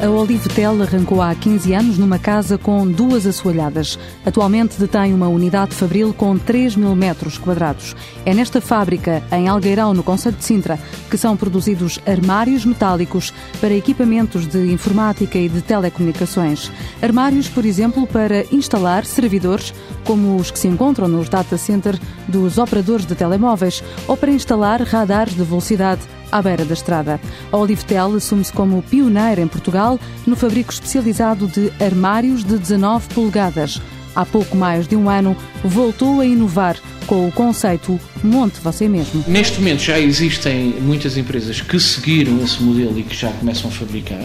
A Olivetel arrancou há 15 anos numa casa com duas assoalhadas. Atualmente detém uma unidade fabril com 3 mil metros quadrados. É nesta fábrica, em Algueirão, no Conselho de Sintra, que são produzidos armários metálicos para equipamentos de informática e de telecomunicações. Armários, por exemplo, para instalar servidores, como os que se encontram nos data center dos operadores de telemóveis, ou para instalar radares de velocidade à beira da estrada. A Olivetel assume-se como pioneira em Portugal no fabrico especializado de armários de 19 polegadas. Há pouco mais de um ano, voltou a inovar com o conceito Monte Você Mesmo. Neste momento já existem muitas empresas que seguiram esse modelo e que já começam a fabricar,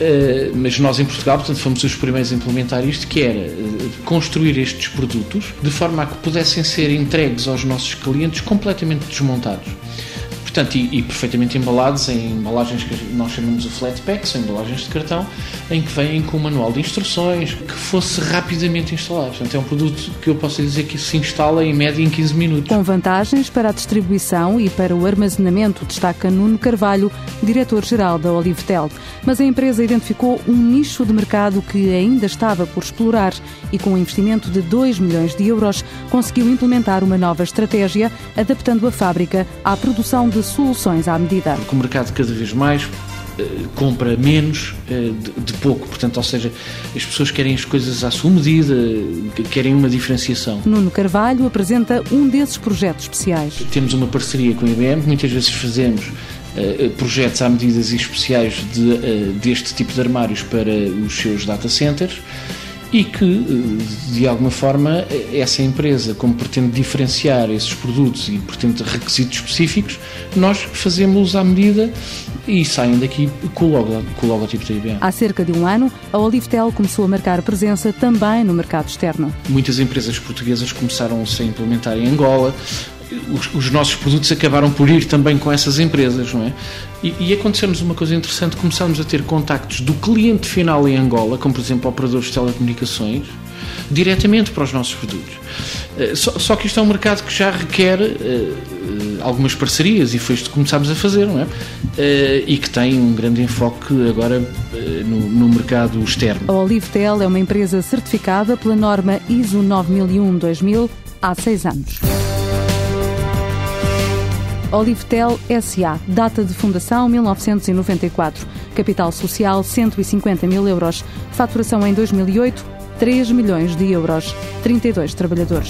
eh, mas nós em Portugal, portanto, fomos os primeiros a implementar isto, que era eh, construir estes produtos de forma a que pudessem ser entregues aos nossos clientes completamente desmontados. Portanto, e, e, perfeitamente embalados em embalagens que nós chamamos de flat pack, são embalagens de cartão, em que vêm com um manual de instruções que fosse rapidamente instalado. Portanto, é um produto que eu posso dizer que se instala em média em 15 minutos. Com vantagens para a distribuição e para o armazenamento, destaca Nuno Carvalho, diretor-geral da Olivetel. Mas a empresa identificou um nicho de mercado que ainda estava por explorar e, com um investimento de 2 milhões de euros, conseguiu implementar uma nova estratégia, adaptando a fábrica à produção de soluções à medida. Porque o mercado cada vez mais eh, compra menos eh, de, pouco, portanto, ou seja, as pessoas querem as coisas à sua medida, querem uma diferenciação. Nuno Carvalho apresenta um desses projetos especiais. Temos uma parceria com a IBM, muitas vezes fazemos uh, projetos à medidas e especiais de, deste tipo de armários para os seus data centers e que, eh, de alguma forma, essa empresa, como pretende diferenciar esses produtos e pretende requisitos específicos, nós fazemos à medida e saem daqui com o, logo, com o logotipo da IBM. Há cerca de um ano, a Olivetel começou a marcar presença também no mercado externo. Muitas empresas portuguesas começaram-se a implementar em Angola, os, os, nossos produtos acabaram por ir também com essas empresas, não é? E, e aconteceu-nos uma coisa interessante, começámos a ter contactos do cliente final em Angola, como por exemplo operadores de telecomunicações, diretamente para os nossos produtos. Eh, só, só que isto é um mercado que já requer uh, algumas parcerias e foi isto que começámos a fazer, não é? Uh, e que tem um grande enfoque agora uh, no, no, mercado externo. A Olivetel é uma empresa certificada pela norma ISO 9001-2000 há seis anos. Olivetel SA, data de fundação 1994, capital social 150 mil euros, faturação em 2008 3 milhões de euros, 32 trabalhadores.